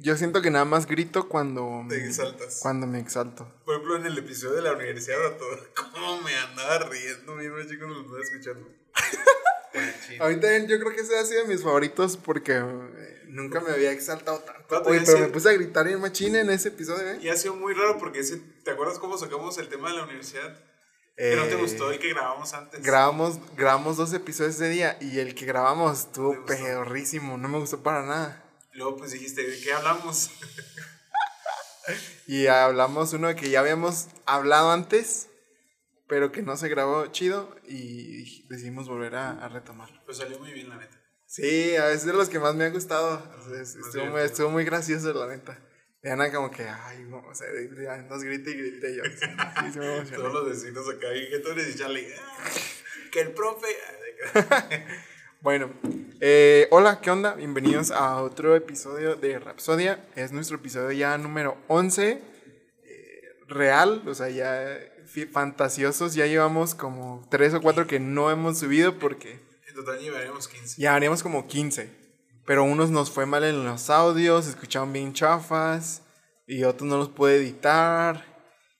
yo siento que nada más grito cuando. Te exaltas. Cuando me exalto. Por ejemplo, en el episodio de la universidad, cómo me andaba riendo, mismo chicos, lo estaba escuchando. A mí también yo creo que ese ha sido de mis favoritos porque eh, nunca me había exaltado tanto. Oye, pero me puse a gritar en machine en ese episodio, ¿eh? Y ha sido muy raro porque ese, ¿te acuerdas cómo sacamos el tema de la universidad? Que no te Eh, gustó el que grabamos antes. Grabamos, grabamos dos episodios ese día y el que grabamos ¿Te estuvo pedorrísimo, no me gustó para nada. Luego pues dijiste, ¿de qué hablamos? Y hablamos uno que ya habíamos hablado antes, pero que no se grabó chido y decidimos volver a, a retomarlo. Pues salió muy bien, la neta. Sí, a veces de los que más me ha gustado. Estuvo, muy, estuvo muy gracioso, la neta. Y Ana como que, ay, no, o sea, nos grita y grita yo. Sí, sí, me. Todos los vecinos acá, y que tú eres y Charlie, "Ah, que el profe... Bueno, eh, hola, ¿qué onda? Bienvenidos a otro episodio de Rapsodia. Es nuestro episodio ya número 11. eh, real, o sea, ya fantasiosos. Ya llevamos como 3 o 4 que no hemos subido porque En total llevaremos 15. ya haríamos como 15. Pero unos nos fue mal en los audios, se escuchaban bien chafas. Y otros no los pude editar.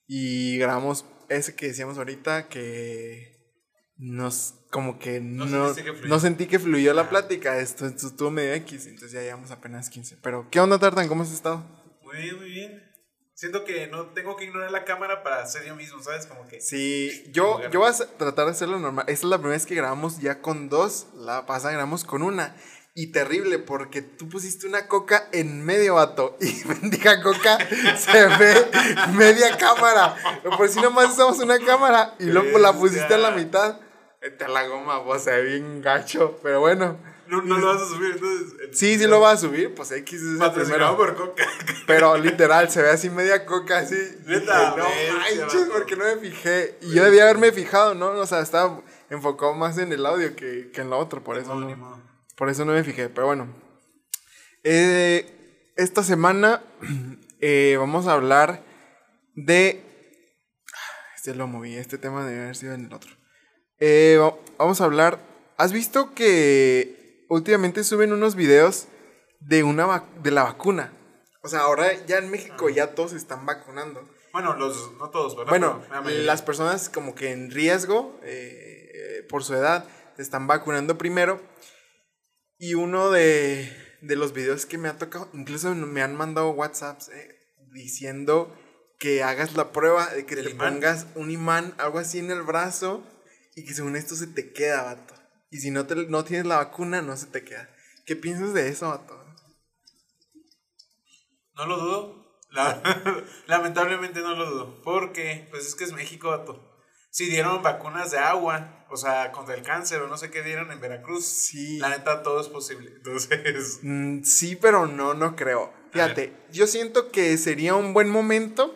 Y grabamos ese que decíamos ahorita que nos como que No no, que no sentí que fluyó la plática. Esto, esto estuvo medio X. Entonces ya llevamos apenas 15. Pero, ¿qué onda, Tartan? ¿Cómo has estado? Muy bien, muy bien. Siento que no tengo que ignorar la cámara para ser yo mismo, ¿sabes? Como que... Sí, yo, yo voy a tratar de hacerlo normal. Esta es la primera vez que grabamos ya con dos. La pasada grabamos con una. Y terrible, porque tú pusiste una coca en medio vato. Y bendiga coca se ve media cámara. Por si nomás usamos una cámara y luego la pusiste a la mitad. A la goma, vos se ve bien gacho. Pero bueno. No, no lo vas a subir, entonces... Sí, sí lo vas a subir. Pues X es el primero. por Coca. Pero literal, se ve así media coca, así. Neta, no manches, porque no me fijé. Y yo debía haberme fijado, ¿no? O sea, estaba enfocado más en el audio que, que en lo otro, por eso No, por eso no me fijé. Pero bueno. Eh, esta semana eh, vamos a hablar de. Este lo moví, este tema debe haber sido en el otro. Eh, va- vamos a hablar. ¿Has visto que últimamente suben unos videos de una de la vacuna? O sea, ahora ya en México ya todos se están vacunando. Bueno, los... No todos, ¿verdad? Bueno, las personas como que en riesgo eh, eh, por su edad se están vacunando primero. Y uno de, de los videos que me ha tocado, incluso me han mandado WhatsApps eh, diciendo que hagas la prueba de que ¿Del te imán? pongas un imán, algo así en el brazo y que según esto se te queda, vato. Y si no, te, no tienes la vacuna, no se te queda. ¿Qué piensas de eso, vato? No lo dudo. La- Lamentablemente no lo dudo. Porque, pues es que es México, vato. Si dieron vacunas de agua, o sea, contra el cáncer o no sé qué dieron en Veracruz. Sí. La neta, todo es posible. Entonces, Mm, sí, pero no, no creo. Fíjate, yo siento que sería un buen momento.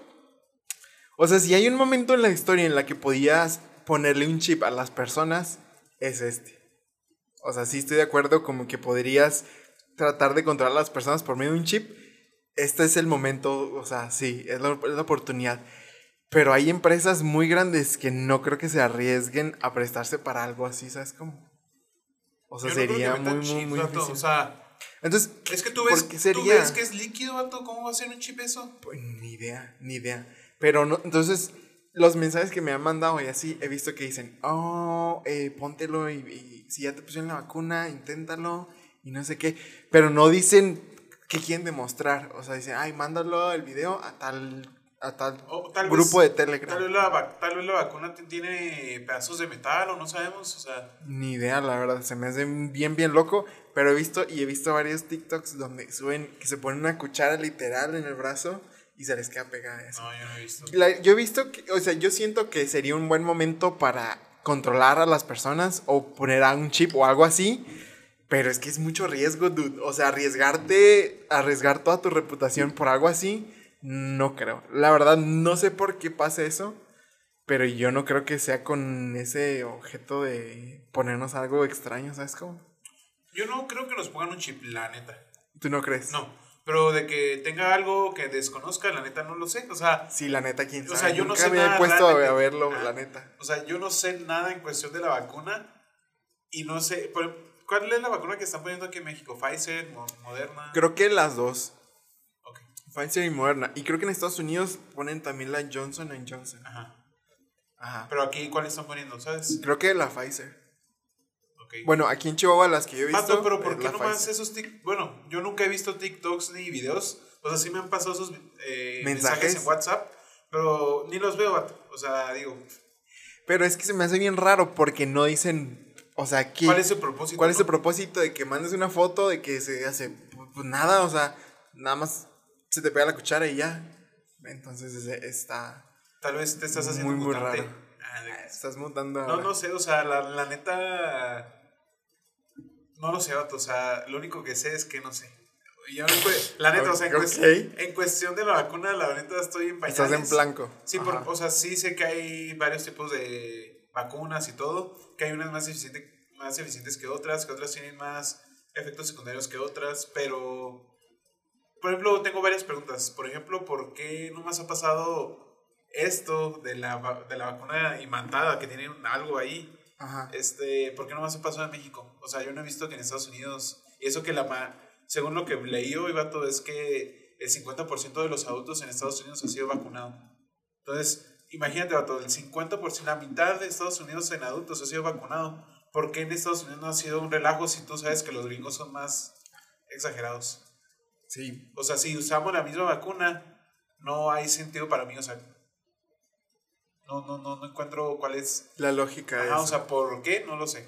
O sea, si hay un momento en la historia en la que podías ponerle un chip a las personas, es este. O sea, sí estoy de acuerdo como que podrías tratar de controlar a las personas por medio de un chip. Este es el momento, o sea, sí, es la, es la oportunidad. Pero hay empresas muy grandes que no creo que se arriesguen a prestarse para algo así, ¿sabes cómo? O sea, yo no sería muy, metan muy, muy vato. difícil. O sea, Entonces, es que tú ves, ¿por qué tú sería? ves que es líquido, vato. ¿Cómo va a ser un chip eso? Pues, ni idea, ni idea. Pero no, entonces, los mensajes que me han mandado y así, he visto que dicen, oh, eh, póntelo y, y si ya te pusieron la vacuna, inténtalo y no sé qué. Pero no dicen qué quieren demostrar. O sea, dicen, ay, mándalo el video a tal, a tal O tal grupo vez- de Telegram. Tal vez, la, va- tal vez la vacuna tiene pedazos de metal o no sabemos. O sea, Ni idea, la verdad, se me hace bien, bien loco. Pero he visto y he visto varios TikToks donde suben que se ponen una cuchara literal en el brazo y se les queda pegada eso. no, yo no he visto. La- yo he visto que, o sea, yo siento que sería un buen momento para controlar a las personas o poner a un chip o algo así. Pero es que es mucho riesgo, dude. O sea, arriesgarte, arriesgar toda tu reputación por algo así, no creo. La verdad, no sé por qué pasa eso. Pero yo no creo que sea con ese objeto de ponernos algo extraño, ¿sabes cómo? Yo no creo que nos pongan un chip, la neta. ¿Tú no crees? No. Pero de que tenga algo que desconozca, la neta no lo sé. O sea, Sí, la neta, quién O sabe. sea, yo no Nunca sé me he nada puesto a, verlo, la neta. O sea, yo no sé nada en cuestión de la vacuna y no sé, ¿cuál es la vacuna que están poniendo aquí en México? Pfizer, Mo- Moderna. Creo que las dos. Pfizer y Moderna. Y creo que en Estados Unidos ponen también la Johnson Johnson. Ajá. Ajá. Pero aquí, ¿cuál están poniendo? ¿Sabes? Creo que la Pfizer. Ok. Bueno, aquí en Chihuahua las que yo he visto. Vato, pero ¿por es qué nomás Pfizer. esos TikToks? Bueno, yo nunca he visto TikToks ni videos. O sea, sí me han pasado esos eh, mensajes. ¿Mensajes? en WhatsApp, pero ni los veo, vato. O sea, digo, Pero es que se me hace bien raro porque no dicen. O sea, ¿qué, ¿cuál es su propósito? ¿Cuál es no? el propósito de que mandes una foto de que se hace? Pues, nada, o sea, nada más se te pega la cuchara y ya. Entonces está. Tal vez te estás haciendo Muy, muy mutante. raro. Ah, Estás mutando. No, ahora. no sé, o sea, la, la neta. No lo sé, vato. O sea, lo único que sé es que no sé. Yo la neta, o sea, en, cuestión de la vacuna, la neta estoy en pañales. Estás en blanco. Sí, por- o sea, sí sé que hay varios tipos de vacunas y todo, que hay unas más, eficiente- más eficientes que otras, que otras tienen más efectos secundarios que otras, pero, por ejemplo, tengo varias preguntas. Por ejemplo, ¿por qué no más ha pasado esto de la, de la vacuna imantada, que tiene algo ahí? Ajá. Este, ¿Por qué no más ha pasado en México? O sea, yo no he visto que en Estados Unidos, y eso que la, ma- según lo que leí hoy, vato, es que el 50% de los adultos en Estados Unidos ha sido vacunado. Entonces, imagínate, vato, el 50%, la mitad de Estados Unidos en adultos ha sido vacunado. ¿Por qué en Estados Unidos no ha sido un relajo si tú sabes que los gringos son más exagerados? Sí. O sea, si usamos la misma vacuna, no hay sentido para mí, o sea, no, no, no, no encuentro cuál es... La lógica Ajá, es. o sea, ¿por qué? No lo sé.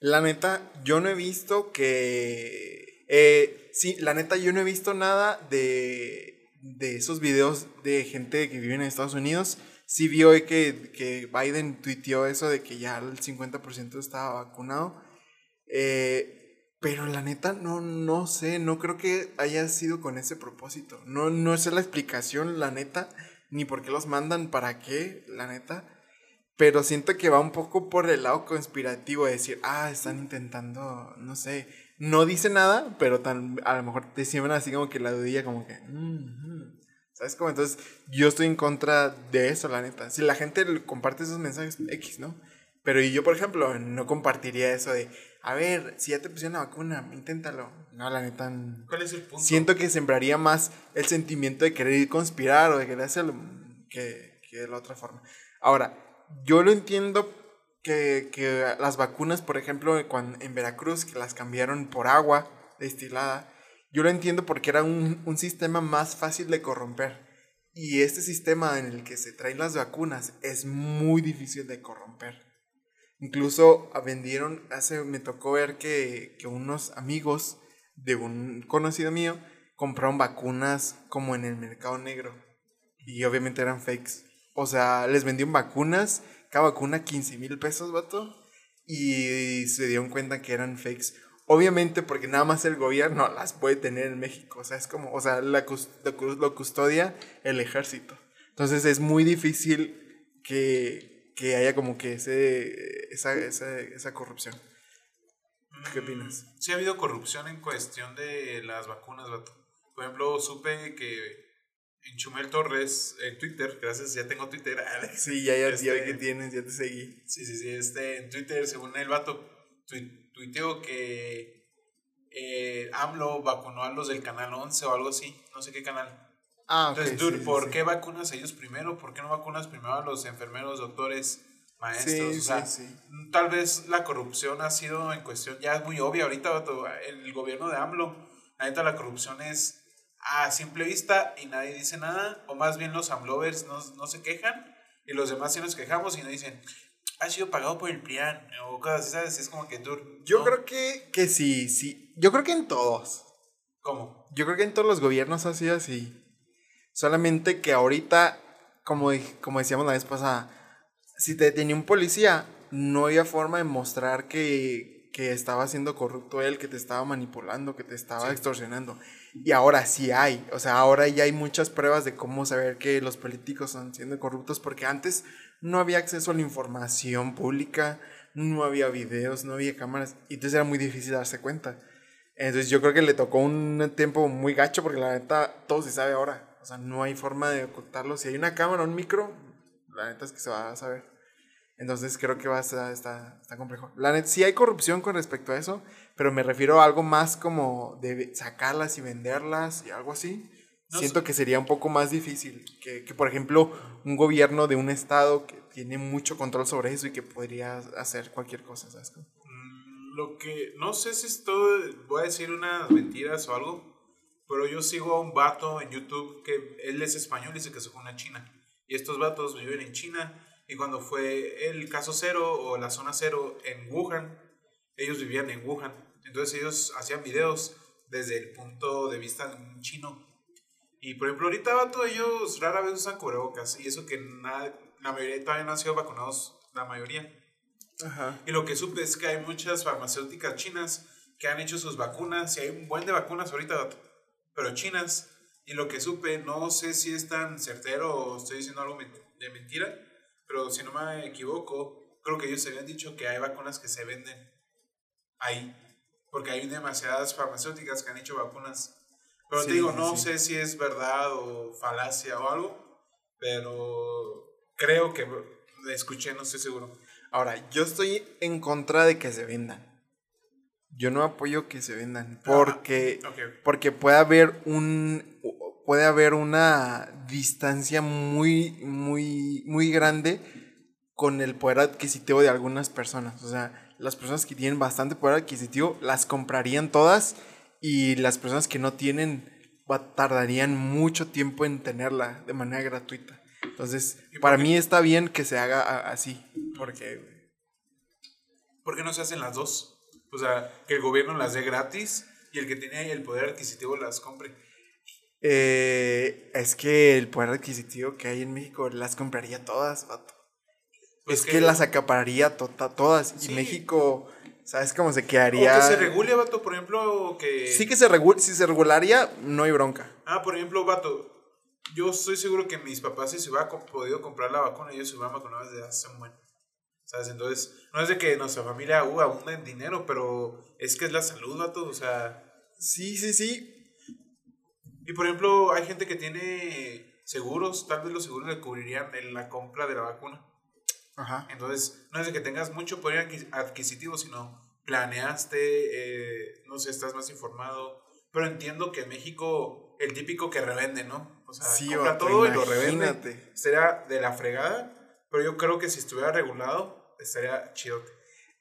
La neta, yo no he visto que. eh, sí, la neta, yo no he visto nada de, de esos videos de gente que vive en Estados Unidos. Sí vi hoy que, que Biden tuiteó eso de que ya el 50% estaba vacunado. Eh, pero la neta, no, no sé, no creo que haya sido con ese propósito. No, no sé la explicación, la neta, ni por qué los mandan, para qué, la neta. Pero siento que va un poco por el lado conspirativo de decir, ah, están intentando, no sé, no dice nada, pero tan, a lo mejor te siembran así como que la dudilla, como que, "Mm, mm". ¿sabes cómo? Entonces, yo estoy en contra de eso, la neta. Si la gente comparte esos mensajes, X, ¿no? Pero yo, por ejemplo, no compartiría eso de, a ver, si ya te pusieron la vacuna, inténtalo. No, la neta, ¿Cuál es el punto? siento que sembraría más el sentimiento de querer ir conspirar o de querer hacerlo que, que de la otra forma. Ahora, yo lo entiendo que, que las vacunas, por ejemplo, cuando, en Veracruz, que las cambiaron por agua destilada, yo lo entiendo porque era un, un sistema más fácil de corromper. Y este sistema en el que se traen las vacunas es muy difícil de corromper. Incluso ah, vendieron, hace, me tocó ver que, que unos amigos de un conocido mío compraron vacunas como en el mercado negro. Y obviamente eran fakes. O sea, les vendieron vacunas, cada vacuna 15 mil pesos, vato. Y se dieron cuenta que eran fakes. Obviamente porque nada más el gobierno las puede tener en México. O sea, es como, o sea, la, lo custodia el ejército. Entonces es muy difícil que, que haya como que ese, esa, esa, esa corrupción. ¿Qué opinas? Sí ha habido corrupción en cuestión de las vacunas, vato. Por ejemplo, supe que en Chumel Torres, en Twitter, gracias, ya tengo Twitter, Alex. Sí, ya, ya, ya Este- que tienes, ya te seguí. Sí, sí, sí, este, en Twitter, según el vato, tui- tuiteó que eh, AMLO vacunó a los del canal 11 o algo así, no sé qué canal. Ah. Entonces, dude, sí, ¿por sí. qué vacunas a ellos primero? ¿Por qué no vacunas primero a los enfermeros, doctores, maestros? Sí, o sea, sí, sí. tal vez la corrupción ha sido en cuestión, ya es muy obvia ahorita, el gobierno de AMLO, la neta la corrupción es a simple vista y nadie dice nada, o más bien los AMLovers no, no se quejan y los demás sí nos quejamos y nos dicen, ha sido pagado por el PRIAN, o cosas así, ¿sabes? Es como que tú... Yo ¿no? creo que, que sí, sí. Yo creo que en todos. ¿Cómo? Yo creo que en todos los gobiernos ha sido así. Solamente que ahorita, como, como decíamos la vez pasada, si te detenía un policía, no había forma de mostrar que, que estaba siendo corrupto él, que te estaba manipulando, que te estaba Sí. extorsionando. Y ahora sí hay. O sea, ahora ya hay muchas pruebas de cómo saber que los políticos están siendo corruptos, porque antes no había acceso a la información pública, no había videos, no había cámaras, y entonces era muy difícil darse cuenta. Entonces yo creo que le tocó un tiempo muy gacho porque la neta todo se sabe ahora. O sea, no hay forma de ocultarlo. Si hay una cámara un micro, la neta es que se va a saber. Entonces creo que va a estar, está, está complejo. La neta, sí hay corrupción con respecto a eso, pero me refiero a algo más como de sacarlas y venderlas y algo así, siento que sería un poco más difícil. Que, que, por ejemplo, un gobierno de un estado que tiene mucho control sobre eso y que podría hacer cualquier cosa, ¿sabes? Mm, lo que, no sé si es todo, voy a decir unas mentiras o algo, pero yo sigo a un vato en YouTube que él es español y se fue a China. Y estos vatos viven en China. Y cuando fue el caso cero o la zona cero en Wuhan, ellos vivían en Wuhan. Entonces ellos hacían videos desde el punto de vista chino. Y por ejemplo, ahorita vato, ellos rara vez usan cubrebocas. Y eso que nada, la mayoría todavía no han sido vacunados, la mayoría. Ajá. Y lo que supe es que hay muchas farmacéuticas chinas que han hecho sus vacunas. Y hay un buen de vacunas ahorita, vato pero chinas. Y lo que supe, no sé si es tan certero o estoy diciendo algo de mentira, pero si no me equivoco, creo que ellos se habían dicho que hay vacunas que se venden ahí, porque hay demasiadas farmacéuticas que han hecho vacunas. Pero te digo, no sé si es verdad o falacia o algo, pero creo que escuché, no estoy seguro. Ahora, yo estoy en contra de que se vendan yo no apoyo que se vendan porque, porque puede haber un puede haber una distancia muy muy muy grande con el poder adquisitivo de algunas personas, o sea, las personas que tienen bastante poder adquisitivo las comprarían todas y las personas que no tienen tardarían mucho tiempo en tenerla de manera gratuita. Entonces, para mí está bien que se haga así, porque ¿Por qué no se hacen las dos? O sea, que el gobierno las dé gratis y el que tiene el poder adquisitivo las compre. Eh, es que el poder adquisitivo que hay en México las compraría todas, vato. Pues es que, las acapararía todas. Y México, ¿sabes cómo se quedaría? O que se regule, vato, por ejemplo, que... Sí que se regule, si se regularía, no hay bronca. Ah, por ejemplo, vato, yo estoy seguro que mis papás si se hubieran podido comprar la vacuna, ellos se hubieran vacunado desde hace un buen ¿Sabes? Entonces, no es de que nuestra familia uh, abunda en dinero, pero es que es la salud, vato, o sea. Sí, sí, sí. Y por ejemplo, hay gente que tiene seguros, tal vez los seguros le cubrirían en la compra de la vacuna. Ajá. Entonces, no es de que tengas mucho poder adquisitivo, sino planeaste, eh, no sé, estás más informado. Pero entiendo que en México, el típico que revende, ¿no? O sea, compra todo y lo revende. Será de la fregada pero yo creo que si estuviera regulado, estaría chido.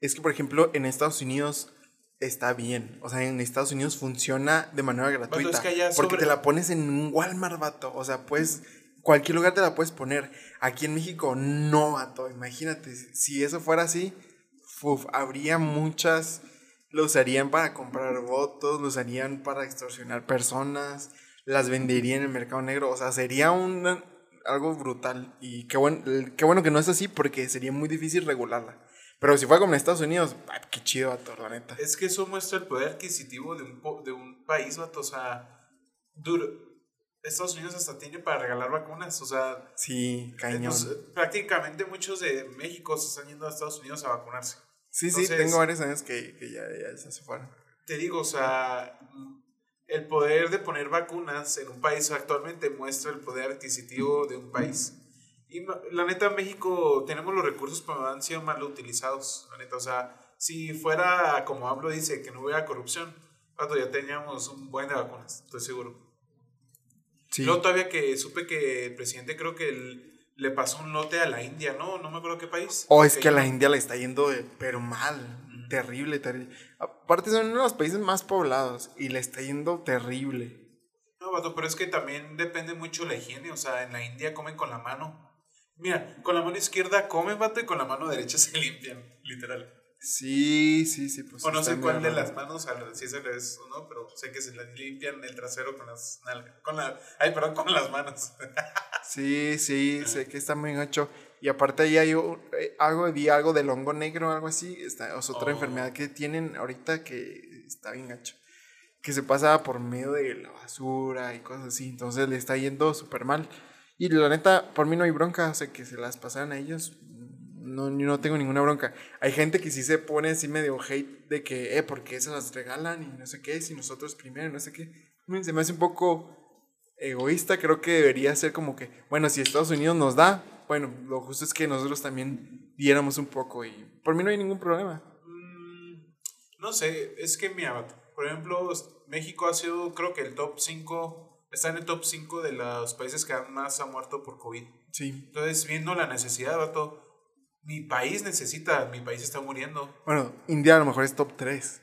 Es que, por ejemplo, en Estados Unidos está bien. O sea, en Estados Unidos funciona de manera gratuita. Porque te la pones en un Walmart, vato. O sea, pues cualquier lugar te la puedes poner. Aquí en México, no, vato. Imagínate, si eso fuera así, habría muchas. Lo usarían para comprar votos, lo usarían para extorsionar personas, las venderían en el mercado negro. O sea, sería un algo brutal. Y qué, bueno qué bueno que no es así porque sería muy difícil regularla. Pero si fuera como en Estados Unidos, qué chido, vato, la neta. Es que eso muestra el poder adquisitivo de un, de un país, vato. O sea, duro. Estados Unidos hasta tiene para regalar vacunas, o sea... Sí, cañón. prácticamente muchos de México se están yendo a Estados Unidos a vacunarse. Sí, sí, tengo varios años que, que ya, ya se fueron. Te digo, o sea, el poder de poner vacunas en un país actualmente muestra el poder adquisitivo de un país. Y la neta, México tenemos los recursos, pero han sido mal utilizados. La neta, o sea, si fuera como hablo dice, que no hubiera corrupción, ya teníamos un buen de vacunas, estoy seguro. Sí. Luego todavía que supe que el presidente creo que le pasó un lote a la India, ¿no? No me acuerdo qué país. O oh, es que a la India le está yendo, pero mal. Terrible, terrible. Aparte son uno de los países más poblados y le está yendo terrible. No, vato, pero es que también depende mucho la higiene. O sea, en la India comen con la mano. Mira, con la mano izquierda comen, vato, y con la mano derecha se limpian, literal. Sí, sí, sí. Pues o no sé cuál de las manos, si se les no, pero sé que se limpian el trasero con las nalgas. Con la, ay, perdón, con las manos. sí, sí, sé que está muy gacho. Y aparte ahí hay eh, algo, vi algo del hongo negro, algo así. Esta, es otra oh. enfermedad que tienen ahorita que está bien gacho. Que se pasa por medio de la basura y cosas así. Entonces le está yendo súper mal. Y la neta, por mí no hay bronca. O sea, que se las pasaran a ellos. No, yo no tengo ninguna bronca. Hay gente que sí se pone así medio hate de que, eh, ¿por qué se las regalan? Y no sé qué, si nosotros primero, no sé qué. Se me hace un poco egoísta. Creo que debería ser como que, bueno, si Estados Unidos nos da, bueno, lo justo es que nosotros también diéramos un poco y por mí no hay ningún problema. Mm, no sé, es que mira, por ejemplo, México ha sido creo que el top 5 está en el top 5 de los países que más han muerto por COVID. Sí. Entonces, viendo la necesidad, vato, mi país necesita, mi país está muriendo. Bueno, India a lo mejor es top 3.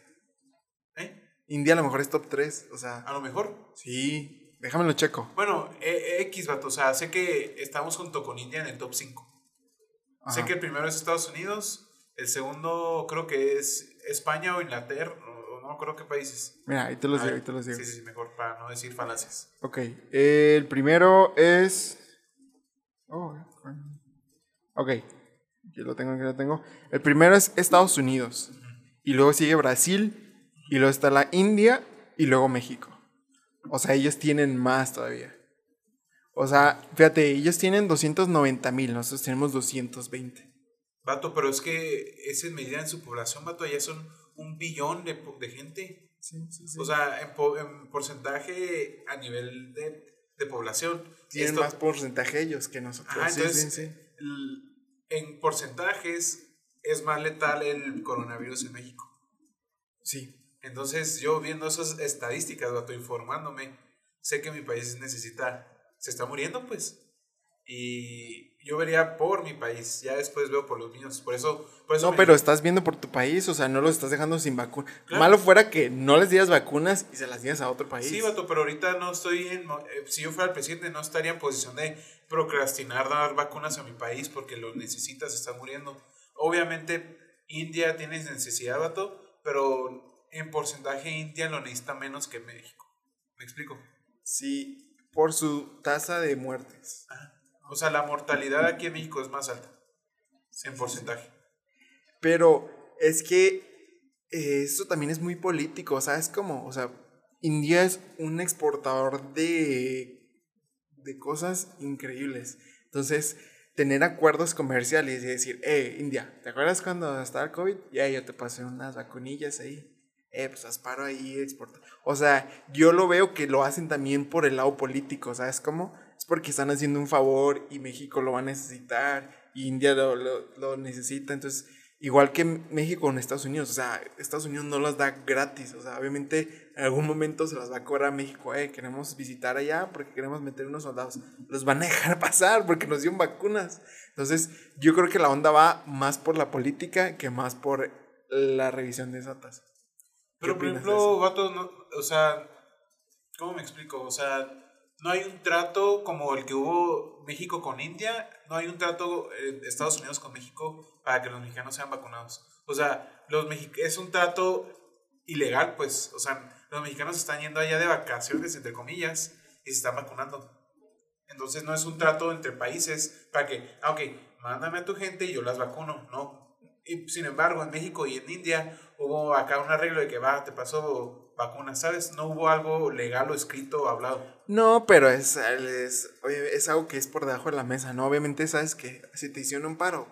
¿Eh? India a lo mejor es top 3, o sea, A lo mejor. sí, déjamelo checo. Bueno, eh, X, vato, o sea, sé que estamos junto con India en el top 5. Sé que el primero es Estados Unidos, el segundo creo que es España o Inglaterra, o no creo qué países. Mira, ahí te los A digo, ahí te los digo. Sí, sí, mejor para no decir falacias. Ok, el primero es... Oh, ok, aquí lo tengo, aquí lo tengo. El primero es Estados Unidos. Y luego sigue Brasil. Y luego está la India. Y luego México. O sea, ellos tienen más todavía. O sea, fíjate, ellos tienen 290 mil, nosotros tenemos 220. Vato, pero es que esa es medida en su población, vato, allá son un billón de, de gente. Sí, sí, sí. O sea, en, po- en porcentaje a nivel de, de población. tienen esto- más porcentaje ellos que nosotros. Ajá, entonces, en porcentajes es más letal el coronavirus en México. Sí. Entonces, yo viendo esas estadísticas, vato, informándome, sé que mi país necesita, se está muriendo, pues. Y yo vería por mi país, ya después veo por los míos. Por eso, por eso No, pero estás viendo por tu país, o sea, no los estás dejando sin vacuna. Claro. Malo fuera que no les dieras vacunas y se las dieras a otro país. Sí, vato, pero ahorita no estoy en. eh, Si yo fuera el presidente, no estaría en posición de procrastinar dar vacunas a mi país porque lo necesita, se está muriendo. Obviamente, India tiene necesidad, vato, pero en porcentaje, India lo necesita menos que México. ¿Me explico? Sí, por su tasa de muertes. O sea, la mortalidad aquí en México es más alta. En porcentaje. Pero es que eh, esto también es muy político, ¿sabes cómo? O sea, India es un exportador de, de cosas increíbles. Entonces, tener acuerdos comerciales y decir, eh, India, ¿te acuerdas cuando estaba el COVID? Ya, yo te pasé unas vacunillas ahí. Eh, pues asparo ahí, exporta. O sea, yo lo veo que lo hacen también por el lado político, ¿sabes cómo? Es porque están haciendo un favor y México lo va a necesitar, y India lo, lo, lo necesita, entonces, igual que México con Estados Unidos, o sea, Estados Unidos no las da gratis, o sea, obviamente en algún momento se las va a cobrar a México, eh, queremos visitar allá porque queremos meter unos soldados, los van a dejar pasar porque nos dieron vacunas. Entonces, yo creo que la onda va más por la política que más por la revisión de esa tasa. ¿Qué Pero, por ejemplo, eso? vato, no, o sea, ¿cómo me explico? O sea, no hay un trato como el que hubo México con India, no hay un trato eh, Estados Unidos con México para que los mexicanos sean vacunados. O sea, los es un trato ilegal, pues. O sea, los mexicanos están yendo allá de vacaciones, entre comillas, y se están vacunando. Entonces no es un trato entre países para que, ah, ok, mándame a tu gente y yo las vacuno. No. Y sin embargo, en México y en India hubo acá un arreglo de que va, te pasó vacunas, ¿sabes? No hubo algo legal o escrito o hablado. No, pero es, es, oye, es algo que es por debajo de la mesa, ¿no? Obviamente sabes que si te hicieron un paro,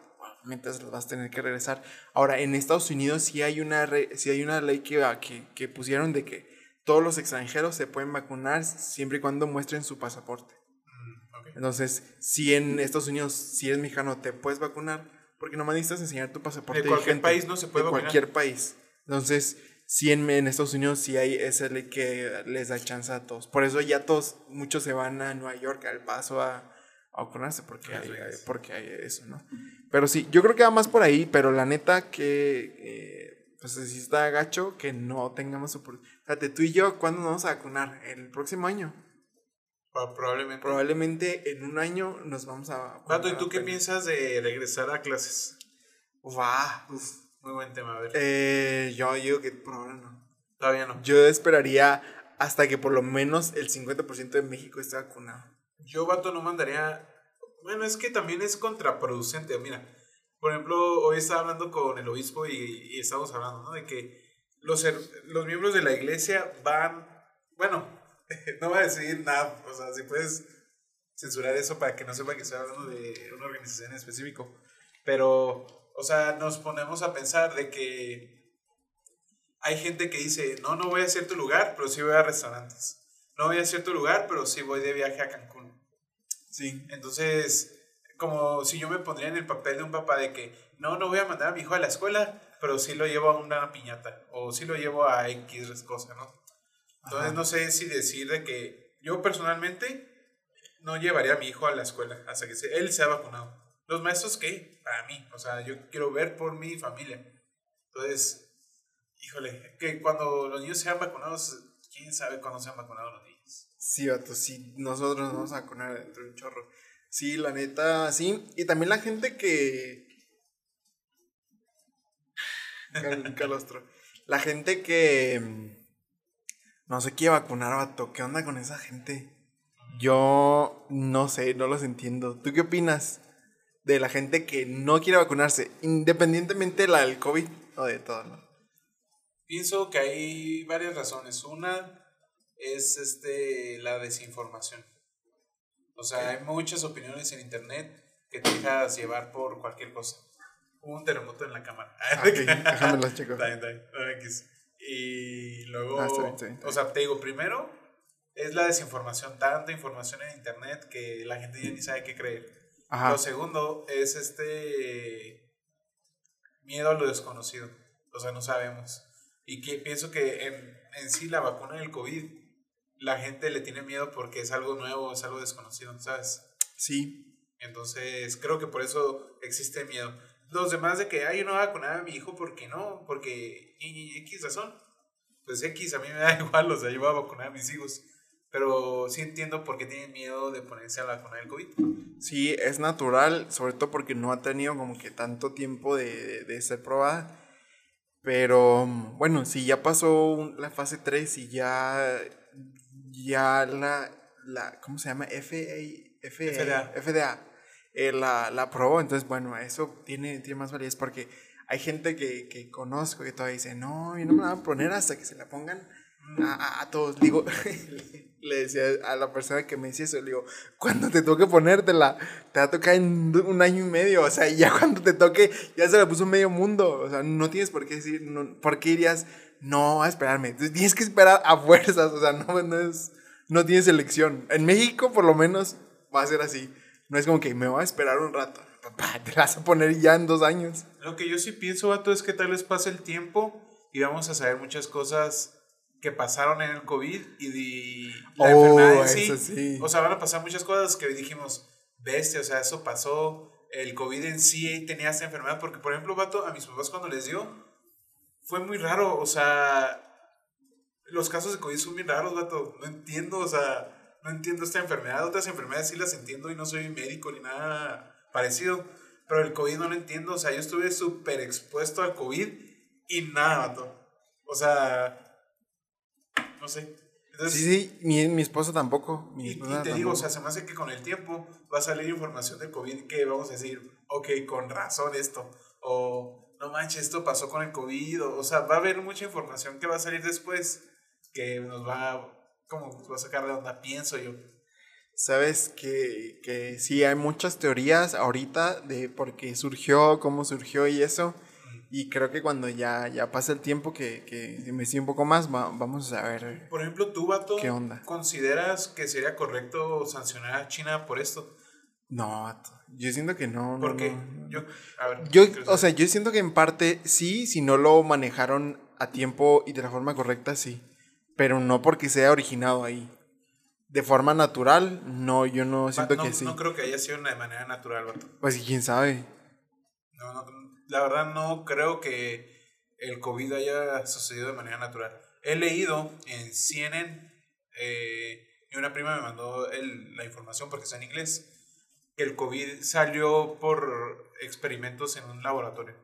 mientras los vas a tener que regresar. Ahora, en Estados Unidos sí hay una, re- sí hay una ley que, que, que pusieron de que todos los extranjeros se pueden vacunar siempre y cuando muestren su pasaporte. Mm. Entonces, si en Estados Unidos, si eres mexicano, te puedes vacunar, porque nomás necesitas enseñar tu pasaporte. De cualquier país no se puede De vacunar. cualquier país. Entonces, sí en, en Estados Unidos sí hay esa ley que les da chance a todos. Por eso ya todos, muchos se van a Nueva York al paso a, a vacunarse, porque hay, porque hay eso, ¿no? Pero sí, yo creo que va más por ahí, pero la neta que... eh, pues sí está gacho que no tengamos oportunidad. Fíjate, tú y yo, ¿cuándo nos vamos a vacunar? El próximo año. Pro- Probablemente. Probablemente en un año nos vamos a. Vato, ¿y tú qué piensas de regresar a clases? Va. Muy buen tema, a ver. Eh, yo digo que por ahora no. Todavía no. Yo esperaría hasta que por lo menos el 50% de México esté vacunado. Yo, vato, no mandaría. Bueno, es que también es contraproducente. Mira, por ejemplo, hoy estaba hablando con el obispo y, y estábamos hablando, ¿no? De que los, los miembros de la iglesia van. Bueno, no voy a decir nada. O sea, si puedes censurar eso para que no sepa que estoy hablando de una organización en específico. Pero, o sea, nos ponemos a pensar de que hay gente que dice, no, no voy a cierto lugar, pero sí voy a restaurantes. No voy a cierto lugar, pero sí voy de viaje a Cancún. Sí. Entonces, como si yo me pondría en el papel de un papá de que, no, no voy a mandar a mi hijo a la escuela, pero sí lo llevo a una piñata, o sí lo llevo a X cosa, ¿no? Entonces, Ajá. no sé si decir de que yo personalmente no llevaría a mi hijo a la escuela hasta que se, él sea vacunado. Los maestros, ¿qué? Para mí. O sea, yo quiero ver por mi familia. Entonces, híjole, que cuando los niños sean vacunados, quién sabe cuándo sean vacunados los niños. Sí, vato, sí, nosotros nos vamos a vacunar dentro de un chorro. Sí, la neta, sí. Y también la gente que. Cal- Calostro. La gente que. mm, No se quiere vacunar, vato. ¿Qué onda con esa gente? Yo no sé, no los entiendo. ¿Tú qué opinas de la gente que no quiere vacunarse? Independientemente de la del COVID o de todo, ¿no? Pienso que hay varias razones. Una es este, la desinformación. O sea, hay muchas opiniones en internet que te dejas llevar por cualquier cosa. Hubo un terremoto en la cámara. Ah, déjame las checo. Bien, bien. Y luego, Ah, está bien, está bien, está o sea, te digo, primero es la desinformación, tanta información en internet que la gente ya ni sabe qué creer. Ajá. Lo segundo es este miedo a lo desconocido. O sea, no sabemos. Y que pienso que en, en sí la vacuna del COVID, la gente le tiene miedo porque es algo nuevo, es algo desconocido, ¿sabes? Sí. Entonces, creo que por eso existe miedo. Los demás de que, ay, yo no voy a vacunar a mi hijo, ¿por qué no? Porque y- y X razón. Pues X, a mí me da igual, o sea, yo voy a vacunar a mis hijos. Pero sí entiendo por qué tienen miedo de ponerse a la vacuna del COVID. Sí, es natural, sobre todo porque no ha tenido como que tanto tiempo de, de- de ser probada. Pero mm, bueno, si ya pasó la fase 3 y ya, ya la, la, ¿cómo se llama? FA, FA, FDA. FDA, eh, la, la aprobó, entonces bueno, eso tiene, tiene más validez porque hay gente que, que conozco que todavía dice, no, yo no me la voy a poner hasta que se la pongan a, a- todos. Digo, le decía a la persona que me decía eso, le digo, cuando te toque ponértela, te va a tocar en un año y medio, o sea, ya cuando te toque, ya se la puso medio mundo, o sea, no tienes por qué decir, no, ¿por qué dirías, no, a esperarme? Tienes que esperar a fuerzas, o sea, no, no es, no tienes elección. En México, por lo menos, va a ser así. No es como que me voy a esperar un rato. Papá, te la vas a poner ya en dos años. Lo que yo sí pienso, vato, es que tal vez pase el tiempo y vamos a saber muchas cosas que pasaron en el COVID y de la Oh, enfermedad en sí. sí. O sea, van a pasar muchas cosas que dijimos, bestia, o sea, eso pasó. El COVID en sí tenía esta enfermedad. Porque, por ejemplo, vato, a mis papás cuando les dio, fue muy raro. O sea, los casos de COVID son bien raros, vato. No entiendo, o sea, no entiendo esta enfermedad. Otras enfermedades sí las entiendo y no soy médico ni nada parecido. Pero el COVID no lo entiendo. O sea, yo estuve súper expuesto al COVID y nada, vato. O sea, no sé. Entonces, Sí, sí, mi, mi esposa tampoco. Mi y, y esposa te digo, o tampoco. sea, se me hace que con el tiempo va a salir información del COVID que vamos a decir, ok, con razón esto. O no manches, esto pasó con el COVID. O, o sea, va a haber mucha información que va a salir después que nos va como, nos va a sacar de onda, pienso yo. Sabes que, que sí, hay muchas teorías ahorita de por qué surgió, cómo surgió y eso. Y creo que cuando ya, ya pase el tiempo que, que investigue un poco más, va- vamos a ver. Por ejemplo, tú, Vato, ¿Qué onda? ¿consideras que sería correcto sancionar a China por esto? No, vato, yo siento que no. no, Porque no, no. yo, a ver, Yo, o sea, yo siento que en parte sí, si no lo manejaron a tiempo y de la forma correcta, sí. Pero no porque sea originado ahí. De forma natural, no, yo no siento que sí. no creo que haya sido de manera natural, Vato. Pues quién sabe. No, no, la verdad no creo que el COVID haya sucedido de manera natural. He leído en CNN, eh, y una prima me mandó el- la información porque está en inglés, que el COVID salió por experimentos en un laboratorio.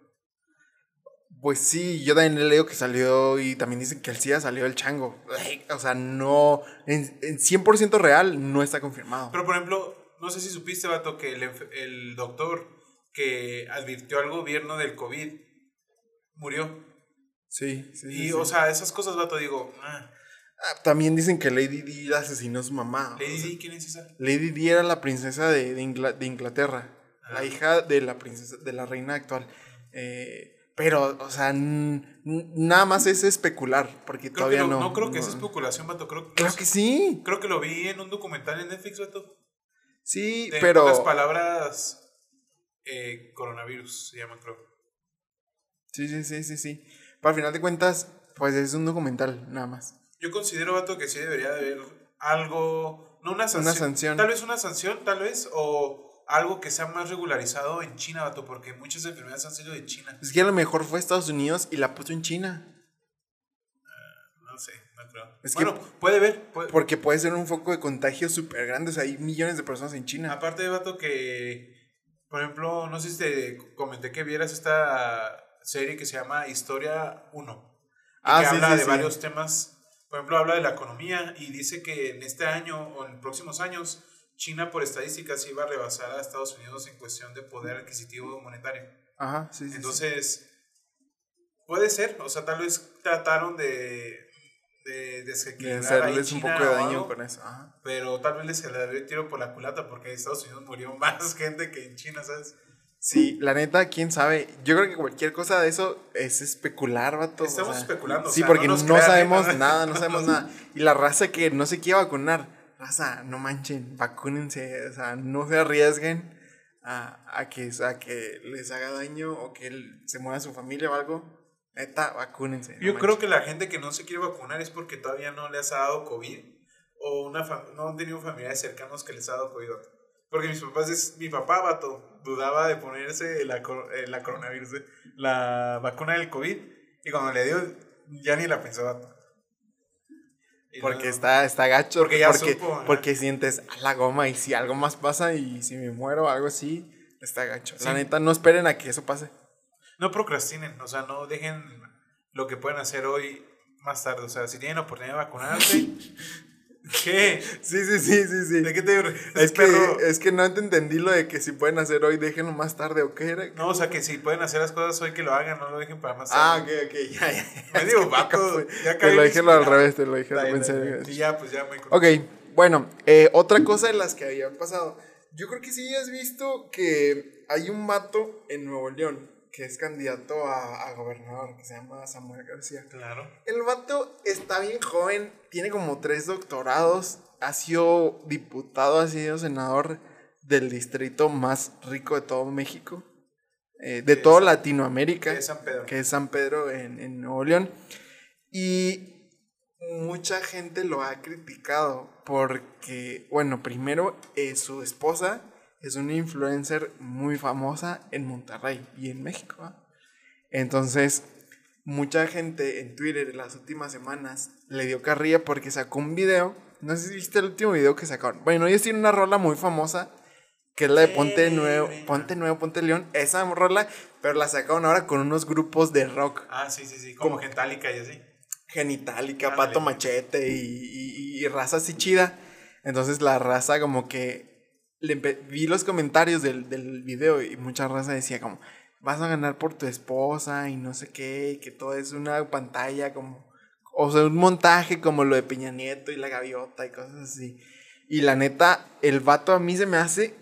Pues sí, yo también leído que salió y también dicen que el SIDA salió del chango. O sea, no, en, en 100% real no está confirmado. Pero por ejemplo, no sé si supiste, Vato, que el, el doctor que advirtió al gobierno del COVID murió. Sí, sí. Y, sí. o sea, esas cosas, Vato, digo, ah, Ah, también dicen que Lady Di asesinó a su mamá. Lady Di, ¿quién es esa? Lady Di era la princesa de, de Ingla- de Inglaterra, Ah. la hija de la princesa, de la reina actual. Eh, pero, o sea, nada más es especular, porque Creo todavía lo- no. no, creo que es especulación, Vato. Creo, Claro que sí, Creo que lo vi en un documental en Netflix, Vato. sí, De pero. pocas palabras, eh, coronavirus se llama, creo. Sí, sí, sí, sí, sí. Pero al final de cuentas, pues es un documental, nada más. Yo considero, Vato, que sí debería de haber algo, no una sanción, Una sanción. tal vez una sanción, tal vez, o algo que sea más regularizado en China, vato, porque muchas enfermedades han sido de China. Es que a lo mejor fue a Estados Unidos y la puso en China. No sé, no creo. Es que- bueno, puede ver, puede- Porque puede ser un foco de contagio súper grande. O sea, hay millones de personas en China. Aparte de vato que, por ejemplo, no sé si te comenté que vieras esta serie que se llama Historia 1. y Ah, que sí, habla sí, de sí. varios temas. Por ejemplo, habla de la economía y dice que en este año o en próximos años, China por estadísticas iba a rebasar a Estados Unidos en cuestión de poder adquisitivo monetario. Ajá, sí. Entonces, puede ser, o sea, tal vez trataron de, de De ahí hacerles un China poco de o daño algo, con eso. Ajá. pero tal vez les se le el tiro por la culata porque en Estados Unidos murió más gente que en China, ¿sabes? Sí, la neta, quién sabe. Yo creo que cualquier cosa de eso es especular, vato. o Estamos sea, especulando, o Sí, sea, porque no no, sabemos ¿eh? nada, no sabemos nada. Y la raza que no se quiere vacunar, raza, no manchen, vacúnense, o sea, no se arriesguen a, a que, a que les haga daño o que se mueva su familia o algo. Neta, vacúnense. no Yo creo que la gente que no se quiere vacunar es porque todavía no les ha dado COVID o una no han tenido familiares cercanos que les ha dado COVID. Porque mis papás, es, mi papá, vato, dudaba de ponerse la, eh, la coronavirus, eh, la vacuna del COVID y cuando le dio ya ni la pensó, vato. Porque no- está, está gacho. Porque ya porque, supo, porque sientes a la goma y si algo más pasa y si me muero o algo así, está gacho. La neta, no esperen a que eso pase. No procrastinen, o sea, no dejen lo que pueden hacer hoy más tarde. O sea, si tienen la oportunidad de vacunarse, ¿qué? Sí, sí, sí, sí, sí. ¿De qué te Es que, es que no te entendí lo de que si pueden hacer hoy, déjenlo más tarde o qué era. No, o sea, que si pueden hacer las cosas hoy, que lo hagan, no lo dejen para más Ah, tarde. ok, ok, ya, ya. Me Es digo, vato, ya Te lo dije lo al revés, te lo dije está bien. Sí, ya, pues ya me Ok, bueno, eh, otra cosa de las que habían pasado. Yo creo que sí has visto que hay un vato en Nuevo León que es candidato a, a gobernador, que se llama Samuel García. Claro. El vato está bien joven, tiene como tres doctorados, ha sido diputado, ha sido senador del distrito más rico de todo México, eh, de es- Latinoamérica, que es San Pedro. que es San Pedro en, en Nuevo León. Y mucha gente lo ha criticado porque, bueno, primero eh, su esposa es una influencer muy famosa en Monterrey y en México. Entonces, mucha gente en Twitter en las últimas semanas le dio carrilla porque sacó un video. No sé si viste el último video que sacaron. Bueno, ellos tienen una rola muy famosa que es la de Ponte Nuevo, Ponte Nuevo, Ponte León. Esa rola, pero la sacaron ahora con unos grupos de rock. Ah, sí, sí, sí. Como Gentálica y así. Genitalica. Pato Machete y, y- y raza así chida. Entonces la raza como que le vi los comentarios del, del video y mucha raza decía como vas a ganar por tu esposa y no sé qué, que todo es una pantalla como, o sea, un montaje como lo de Peña Nieto y la gaviota y cosas así. Y la neta, el vato a mí se me hace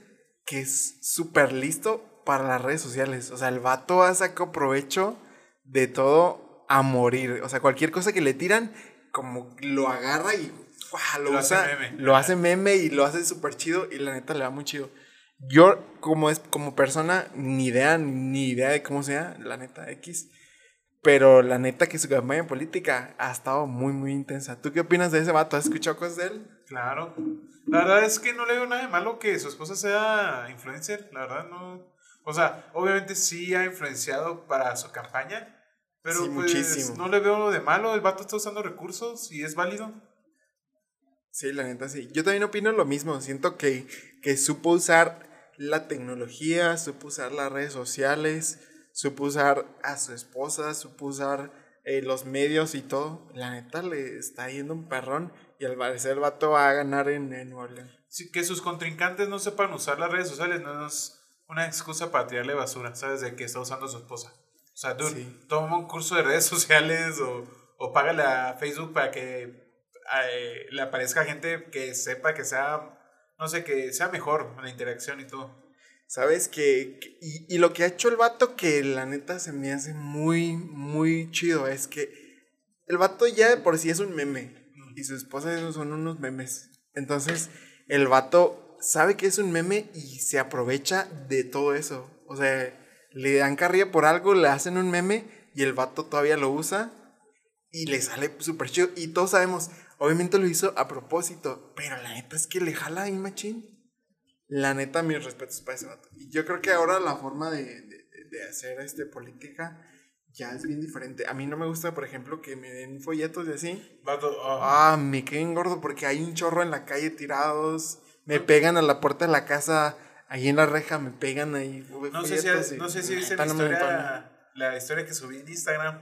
que es súper listo para las redes sociales. O sea, el vato ha sacado provecho de todo a morir. O sea, cualquier cosa que le tiran, como lo agarra y ¡fua! lo, Lo hace usa, meme. lo hace meme y lo hace súper chido y la neta le va muy chido. Yo, como es como persona, ni idea, ni idea de cómo sea, la neta, X. Pero la neta que su campaña política ha estado muy, muy intensa. ¿Tú qué opinas de ese vato? ¿Has escuchado cosas de él? Claro. La verdad es que no le veo nada de malo que su esposa sea influencer. La verdad, no. O sea, obviamente sí ha influenciado para su campaña. Pero Sí, pues muchísimo. no le veo de malo. El vato está usando recursos y es válido. Sí, la neta sí. Yo también opino lo mismo. Siento que, que supo usar la tecnología, supo usar las redes sociales, supo usar a su esposa, supo usar eh, los medios y todo. La neta le está yendo un perrón y al parecer el vato va a ganar en, en Nuevo León. Sí, que sus contrincantes no sepan usar las redes sociales no es una excusa para tirarle basura, ¿sabes? De que está usando a su esposa. O sea, dude, Sí. toma un curso de redes sociales o, o págale a Facebook para que eh, le aparezca gente que sepa que sea, no sé, que sea mejor la interacción y todo. ¿Sabes? Que, que- y, y lo que ha hecho el vato que la neta se me hace muy, muy chido es que el vato ya de por sí es un meme y su esposa son unos memes. Entonces, el vato sabe que es un meme y se aprovecha de todo eso. O sea, le dan carrilla por algo, le hacen un meme y el vato todavía lo usa y le sale súper chido. Y todos sabemos, obviamente lo hizo a propósito, pero la neta es que le jala ahí machín. La neta, mis respetos para ese vato. Y yo creo que ahora la forma de, de, de hacer este política ya es bien diferente. A mí no me gusta, por ejemplo, que me den folletos y así. Vato, ah, Ah, me queden gordo porque hay un chorro en la calle tirados. Me pegan a la puerta de la casa, ahí en la reja, me pegan ahí. no, sé si, no sé si la viste historia, la historia que subí en Instagram,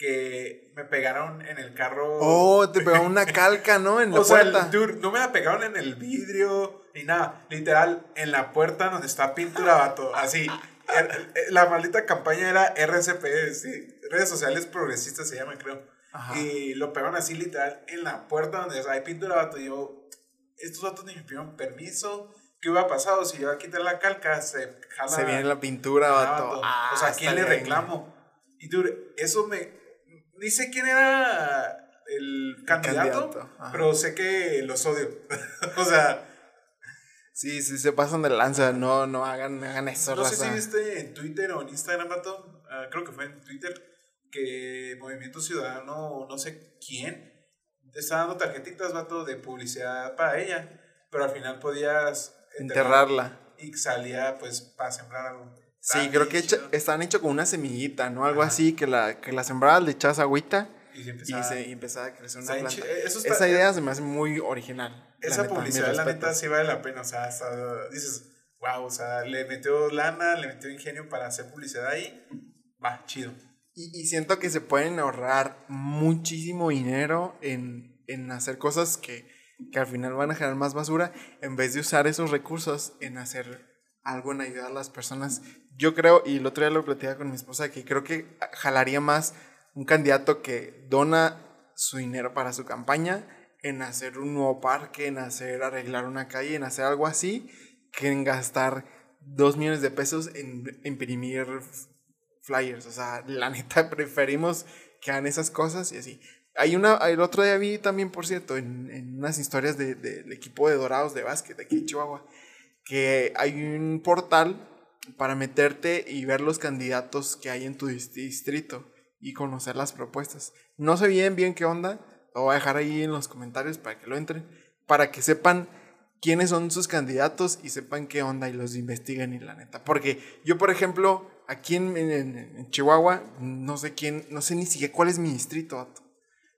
que me pegaron en el carro. Oh, te pegó una calca, ¿no? En la o puerta. dude, no me la pegaron en el vidrio ni nada. Literal, en la puerta donde está pintura, vato. Así. Er- er- La maldita campaña era RCP, sí. Redes sociales progresistas se llama, creo. Ajá. Y lo pegaron así, literal, en la puerta donde hay pintura, vato. Y yo, estos vatos ni me pidieron permiso. ¿Qué hubiera pasado si yo iba a quitar la calca? Se jala. Se viene la pintura, vato. vato. Ah, o sea, ¿a quién le bien. reclamo? Y dude, eso me. Ni sé quién era el candidato, pero sé que los odio. o sea, Sí, sí, se pasan de lanza. No, no hagan, hagan eso, no sé si viste en Twitter o en Instagram, vato. ah, creo que fue en Twitter. Que Movimiento Ciudadano, no sé quién, está dando tarjetitas, vato, de publicidad para ella. Pero al final podías Enterrarla. Y salía, pues, para sembrar algo. Sí, creo que chido. están hechos con una semillita, ¿no? Algo Ajá. así, que la, que la sembrabas, le echabas agüita Y se y, empezaba- se, y empezaba a crecer una planta. está- Esa idea se me hace muy original. Esa neta, publicidad, la neta, sí vale la pena. O sea, hasta dices, wow, o sea, le metió lana, le metió ingenio para hacer publicidad ahí. Va, chido. Y, y siento que se pueden ahorrar muchísimo dinero en, en hacer cosas que, que al final van a generar más basura, en vez de usar esos recursos en hacer algo en ayudar a las personas. Yo creo, y el otro día lo platicaba con mi esposa, que creo que jalaría más un candidato que dona su dinero para su campaña en hacer un nuevo parque, en hacer arreglar una calle, en hacer algo así, que en gastar dos millones de pesos en imprimir flyers. O sea, la neta preferimos que hagan esas cosas y así. Hay una, el otro día vi también, por cierto, en, en unas historias de- de- del equipo de Dorados de básquet de aquí en Chihuahua, que hay un portal para meterte y ver los candidatos que hay en tu dis- distrito y conocer las propuestas. No sé bien bien qué onda, lo voy a dejar ahí en los comentarios para que lo entren, para que sepan quiénes son sus candidatos y sepan qué onda y los investiguen y la neta. Porque yo, por ejemplo, aquí en, en- en Chihuahua, no sé quién, no sé ni siquiera cuál es mi distrito.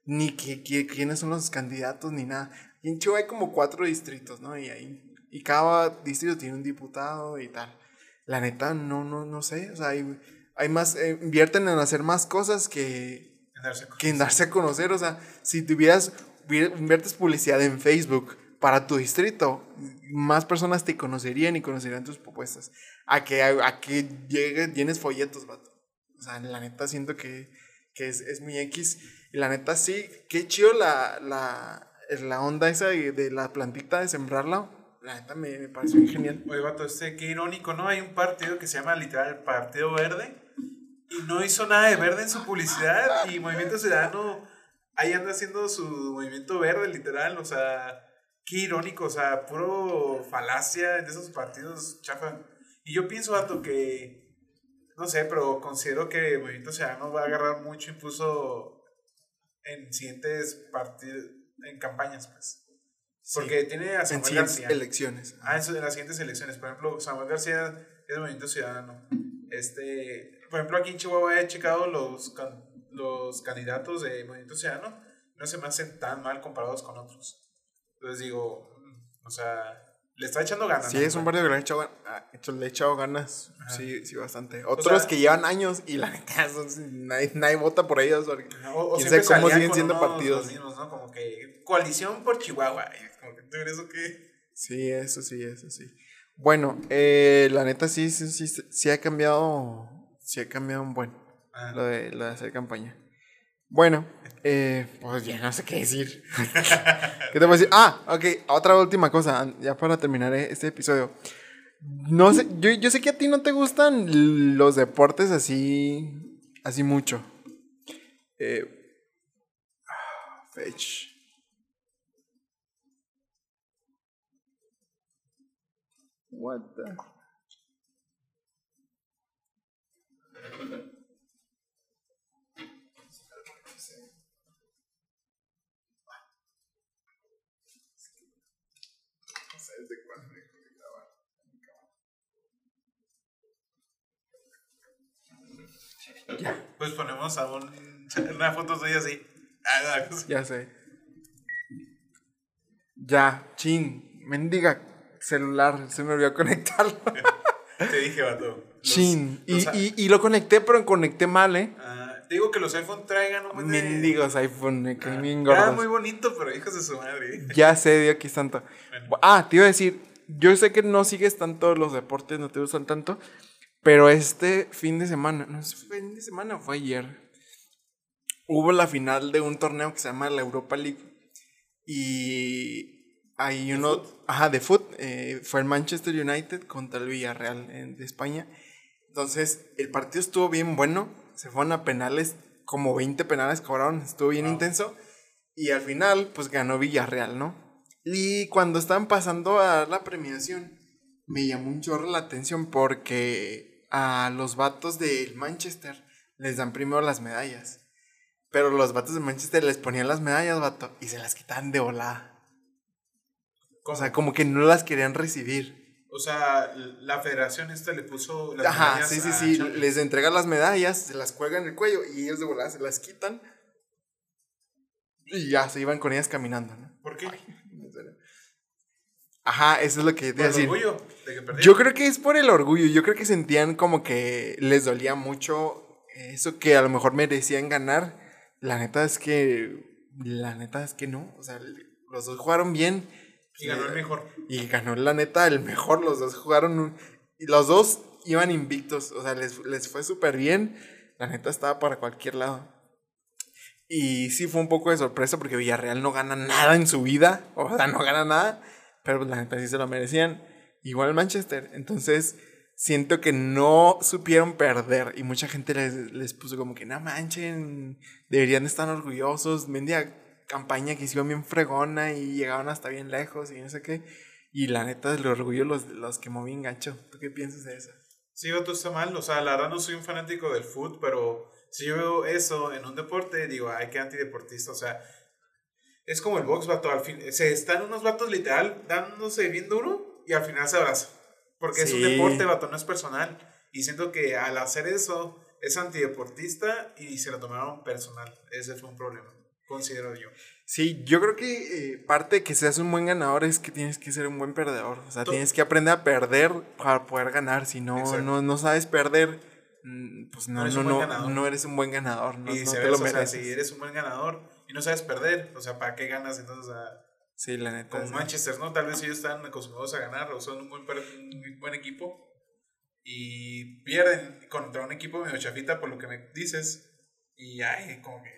Ni qué- qué- quiénes son los candidatos, ni nada. En Chihuahua hay como cuatro distritos, ¿no? Y, ahí, y cada distrito tiene un diputado y tal. La neta, no, no, no sé. O sea, hay, hay más, eh, invierten en hacer más cosas que, que en darse a conocer. O sea, si tuvieras, inviertes publicidad en Facebook para tu distrito, más personas te conocerían y conocerían tus propuestas. A que, a, que llegues, llenes folletos, vato. O sea, la neta siento que, que es, es muy X. Y la neta sí, qué chido la, la, la onda esa de, de la plantita de sembrarla. La neta me, me pareció genial. Oye, vato, este, qué irónico, ¿no? Hay un partido que se llama literal Partido Verde y no hizo nada de verde en su publicidad y Movimiento Ciudadano ahí anda haciendo su movimiento verde, literal, o sea, qué irónico, o sea, puro falacia de esos partidos chafa. Y yo pienso, vato, que, no sé, pero considero que Movimiento Ciudadano va a agarrar mucho impulso en siguientes partidos, en campañas, pues. Porque tiene a en Samuel siguientes García. elecciones. Ah, eso de las siguientes elecciones. Por ejemplo, Samuel García es Movimiento Ciudadano. Este, por ejemplo, aquí en Chihuahua he checado los, can- los candidatos de Movimiento Ciudadano. No se me hacen tan mal comparados con otros. Entonces digo, mm, o sea, le está echando ganas. Sí, ¿no? es un partido que le ha echado, ah, hecho- le ha echado ganas. Ajá. Sí, sí, bastante. Otros sea- que llevan años y la neta, nadie, nadie vota por ellos. porque O, o quién sabe cómo siguen siendo partidos. mismos, ¿no? Como que coalición por Chihuahua. Y como que tú eres eso que. Sí, eso sí, eso sí. Bueno, eh, la neta sí, sí, sí, sí ha cambiado, sí ha cambiado un buen lo de, lo de hacer campaña. Bueno, eh, pues ya no sé qué decir. ¿Qué te puedo decir? Ah, ok, otra última cosa, ya para terminar este episodio. No sé, yo, yo sé que a ti no te gustan los deportes así, así mucho. Eh, ah, fetch. What the? Pues ponemos a un, una foto suya así. Ah, Ya sé. Ya, chin, mendiga celular, se me olvidó conectarlo. Te dije, vato. Chin. Y, los y, y lo conecté, pero conecté mal, ¿eh? ah, te digo que los iPhone traigan un de- Mendigos iPhone, me caen Ah, Era muy bonito, pero hijos de su madre. Ya sé, Dios, aquí tanto. Bueno. Ah, te iba a decir, yo sé que no sigues tanto los deportes, no te gustan tanto, pero este fin de semana, no sé, fue fin de semana fue ayer, hubo la final de un torneo que se llama la Europa League y hay uno, ajá, de foot, eh, fue el Manchester United contra el Villarreal en- de España. Entonces, el partido estuvo bien bueno, se fueron a penales, como 20 penales cobraron, estuvo bien Wow. intenso. Y al final, pues ganó Villarreal, ¿no? Y cuando estaban pasando a la premiación, me llamó un chorro la atención porque a los vatos del Manchester les dan primero las medallas. Pero los vatos de Manchester les ponían las medallas, vato, y se las quitaban de volada. O sea, como que no las querían recibir. O sea, la federación esta le puso las Ajá, medallas sí, sí, sí. Champions. Les entregan las medallas, se las cuelgan en el cuello y ellos de volada se las quitan. Y ya se iban con ellas caminando, ¿no? ¿Por qué? Ajá, eso es lo que te iba a decir. orgullo de que. Yo creo que es por el orgullo. Yo creo que sentían como que les dolía mucho eso que a lo mejor merecían ganar. La neta es que. La neta es que no. O sea, los dos jugaron bien. Y ganó el mejor. Y ganó la neta el mejor. Los dos jugaron. un- y los dos iban invictos. O sea, les, les fue súper bien. La neta estaba para cualquier lado. Y sí fue un poco de sorpresa porque Villarreal no gana nada en su vida. O sea, no gana nada. Pero pues, la neta sí se lo merecían. Igual Manchester. Entonces, siento que no supieron perder. Y mucha gente les, les puso como que no manchen. Deberían estar orgullosos. Mendia campaña que hicieron bien fregona y llegaron hasta bien lejos y no sé qué. Y la neta, el orgullo los, los quemó bien gacho. ¿Tú qué piensas de eso? Sí, Vato, está mal. O sea, la verdad no soy un fanático del fútbol, pero si yo veo eso en un deporte, digo, ay, qué antideportista. O sea, es como el box, vato. Al fin, se están unos vatos literal dándose bien duro y al final se abrazan. Porque es un deporte, vato, no es personal. Y siento que al hacer eso es antideportista y se lo tomaron personal. Ese fue un problema, considero yo. Sí, yo creo que eh, parte de que seas un buen ganador es que tienes que ser un buen perdedor. O sea, tienes que aprender a perder para poder ganar. Si no, no, no sabes perder, mm, pues no, No eres no, un buen no, eres un buen ganador. No, y no se te lo o sea, mereces. si eres un buen ganador y no sabes perder, o sea, ¿para qué ganas entonces? Sea, Sí, la neta. como sí. Manchester, ¿no? Tal vez ellos están acostumbrados a ganar o son un buen, un buen equipo y pierden contra un equipo medio chafita por lo que me dices y ay, como que...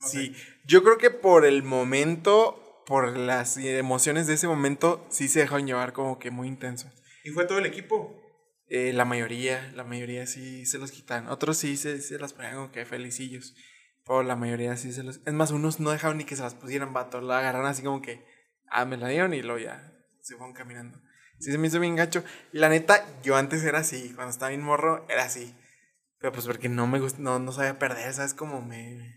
no Sí, sé. yo creo que por el momento, por las emociones de ese momento, sí se dejaron llevar como que muy intenso. Y fue todo el equipo. Eh, la mayoría, la mayoría sí se los quitan. Otros sí se, se las ponían como que felicillos. Pero la mayoría sí se los... Es más, unos no dejaron ni que se las pusieran, vato. La agarraron así como que... Ah, me la dieron y luego ya se fueron caminando. Sí, se me hizo bien gacho. La neta, yo antes era así. Cuando estaba bien morro, era así. Pero pues porque no me gusta, no, no sabía perder, ¿sabes? Como me...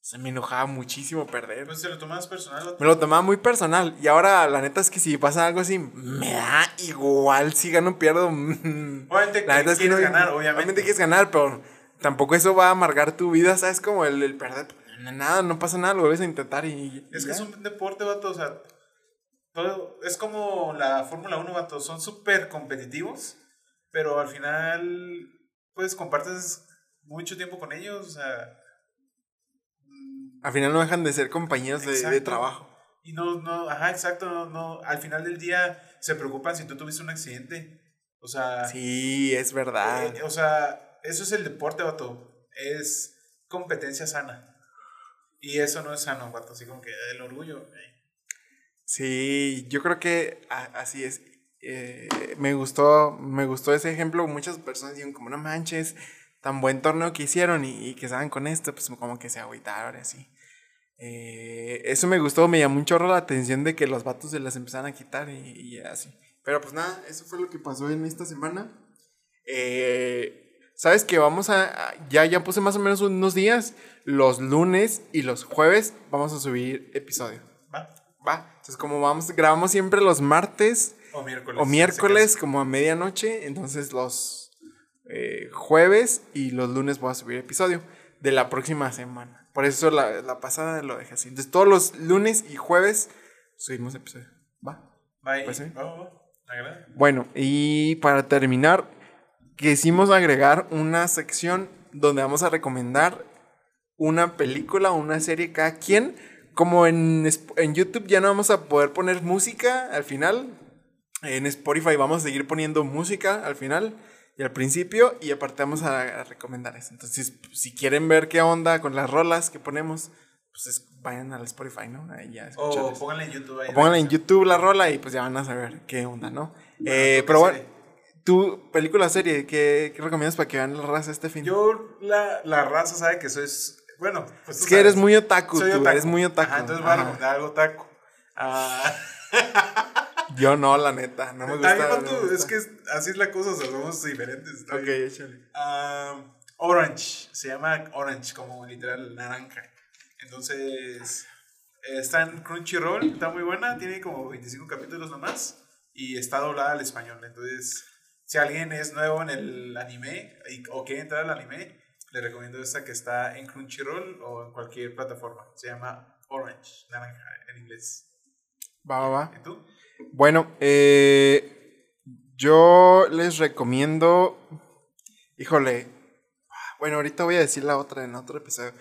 Se me enojaba muchísimo perder. Pues se lo tomas personal. Me lo tomaba muy personal. Y ahora, la neta es que si pasa algo así, me da igual si gano o pierdo. Obviamente La neta es que quieres no. ganar, obviamente. quieres ganar, pero tampoco eso va a amargar tu vida, ¿sabes? Como el, el perder. Nada, no pasa nada, lo vuelves a intentar y. Es que es un deporte, vato, o sea, todo, es como la Fórmula 1, vato, son súper competitivos, pero al final, pues compartes mucho tiempo con ellos, o sea, Al final no dejan de ser compañeros de, de trabajo. y no, no, ajá, exacto, no, no, al final del día se preocupan si tú tuviste un accidente, o sea, Sí, es verdad. eh, o sea, eso es el deporte, vato, es competencia sana. Y eso no es sano, vato, así como que el orgullo. Sí, yo creo que así es. Eh, me gustó, me gustó ese ejemplo. Muchas personas dijeron como no manches, tan buen torneo que hicieron y, que estaban con esto, pues como que se agüitaron así. Eh, eso me gustó, me llamó un chorro la atención de que los vatos se las empezaron a quitar y, y así. Pero pues nada, eso fue lo que pasó en esta semana. Eh, Sabes que vamos a, ya, ya puse más o menos unos días, los lunes y los jueves vamos a subir episodio. Va. Va. Entonces, como vamos, grabamos siempre los martes, O miércoles. o miércoles como a medianoche. Entonces los eh, jueves y los lunes voy a subir episodio de la próxima semana. Por eso la, la pasada lo dejé así. Entonces todos los lunes y jueves subimos episodio. ¿Va? Bye. Pues sí. Va, va, va. Me agrada. Bueno, y para terminar, quisimos agregar una sección donde vamos a recomendar una película o una serie cada quien. Como en, en YouTube ya no vamos a poder poner música al final. En Spotify vamos a seguir poniendo música al final y al principio. Y aparte vamos a, a recomendar eso. Entonces, pues, si quieren ver qué onda con las rolas que ponemos, pues es- vayan al Spotify, ¿no? Ahí ya O pónganle en YouTube ahí. O pónganle en YouTube la rola y pues ya van a saber qué onda, ¿no? Eh, ¿tú qué pero bueno, serie? Tu película serie, ¿qué, qué recomiendas para que vean la raza este fin? Yo, la, la raza sabe que soy. Bueno, pues. es tú que eres muy otaku, Soy tú otaku. eres muy otaku. Ajá, entonces voy a recomendar algo otaku. Ah, Yo no, la neta, no me gusta. bien, no tú, es que así es la cosa, o sea, somos diferentes. Ok, échale. Ah, Orange, se llama Orange, como literal naranja. Entonces, está en Crunchyroll, está muy buena, tiene como 25 capítulos nomás y está doblada al español. Entonces, si alguien es nuevo en el anime y- o quiere entrar al anime, le recomiendo esta que está en Crunchyroll o en cualquier plataforma. Se llama Orange, naranja en inglés. Va, va, va. ¿Y tú? Bueno, eh, yo les recomiendo. Híjole. Bueno, ahorita voy a decir la otra en otro episodio.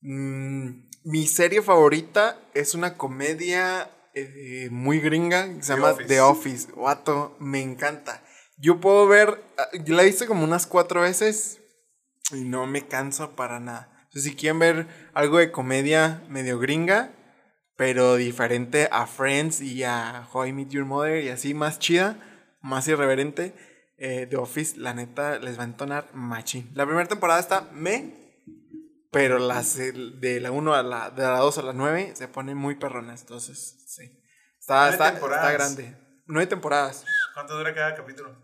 Mm, mi serie favorita es una comedia eh, muy gringa que se The llama Office. The Office. Wato, me encanta. Yo puedo ver. ah, la he visto como unas cuatro veces y no me canso para nada. Entonces, si quieren ver algo de comedia medio gringa, pero diferente a Friends y a How I Met Your Mother y así más chida, más irreverente, eh, The Office, la neta, les va a entonar machín. La primera temporada está me, pero las de la 1 a la, de la 2 a la 9 se ponen muy perronas, entonces, sí. Está, está, está grande. Nueve temporadas. ¿Cuánto dura cada capítulo?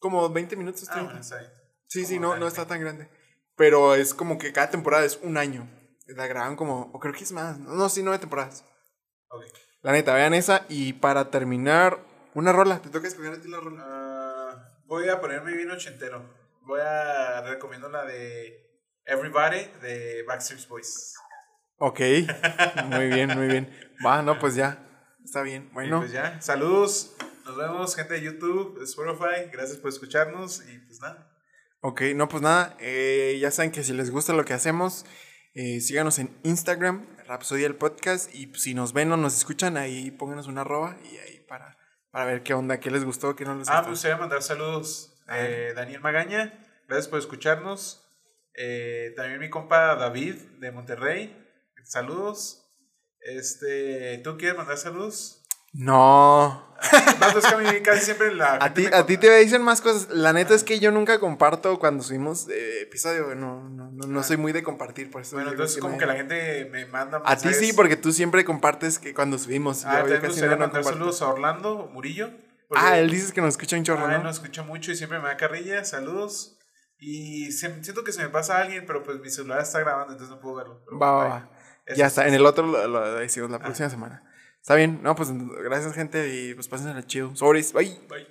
Como 20 minutos. Ah, 30. bueno, está bien. Sí, sí, no, no está tan grande. Pero es como que cada temporada es un año. La graban como, o creo que es más. No, no, sí, nueve temporadas. Ok. La neta, vean esa. Y para terminar, una rola. Te toca escoger a ti la rola. Ah, voy a ponerme bien ochentero. Voy a recomiendo la de Everybody de Backstreet Boys. Ok. Muy bien, muy bien. Va, no, pues ya. Está bien. Y Bueno, pues ya, saludos. Nos vemos, gente de YouTube, Spotify. Gracias por escucharnos y pues nada. ok, no, pues nada. eh, ya saben que si les gusta lo que hacemos, eh, síganos en Instagram, Rapsodia el Podcast. Y si nos ven o nos escuchan, ahí pónganos una arroba y ahí para, para ver qué onda, qué les gustó, qué no les Ah, me gustó. gustaría mandar saludos. Eh, Daniel Magaña, gracias por escucharnos. Eh, también mi compa David de Monterrey, saludos. Este, ¿tú quieres mandar saludos? No. Vato, es que a mí casi siempre la A ti, a ti te dicen más cosas. La neta es que yo nunca comparto cuando subimos eh, episodio. No, no, no, no soy muy de compartir, por eso. Bueno, entonces como me- que la gente me manda A ti sí, porque tú siempre compartes que cuando subimos. Ah, yo- casi no mandar saludos a Orlando Murillo. Ah, él dices que nos escucha un chorro, Ah, él ¿no? nos escucha mucho y siempre me da carrilla. Saludos. Y se- siento que se me pasa a alguien, pero pues mi celular está grabando, entonces no puedo verlo. Va, va, va. Ya es. está, en el otro lo, lo decimos la Ah. próxima semana. Está bien, no, pues gracias, gente, y pues pasen el chido. Sobres, bye. Bye.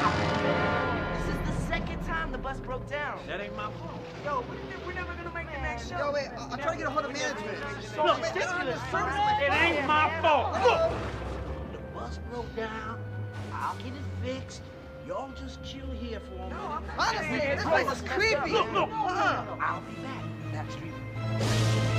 This is the second time the bus broke down. That ain't my fault. Yo, we're, ne- we're never gonna make the next show. Yo, wait, I- I'm trying to get a hold of management. Look, it ain't my fault. Look, The bus broke down. I'll get it fixed. Y'all just chill here for a minute. Honestly, this place is creepy. look, look. Uh-uh. I'll be back. Backstreet. your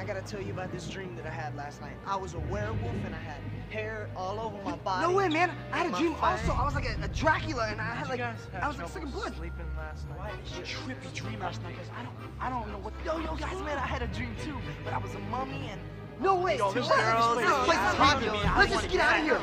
I gotta tell you about this dream that I had last night. I was a werewolf and I had hair all over my body. No way, man! I had a dream also. I was like a, a Dracula and I had like I was like sucking blood. Sleeping last night. Why a trippy dream last night? Cause I don't I don't know what. Yo, yo, guys, man! I had a dream too, but I was a mummy and. No way! Yo, this, this place is haunting. Let's just get out of here.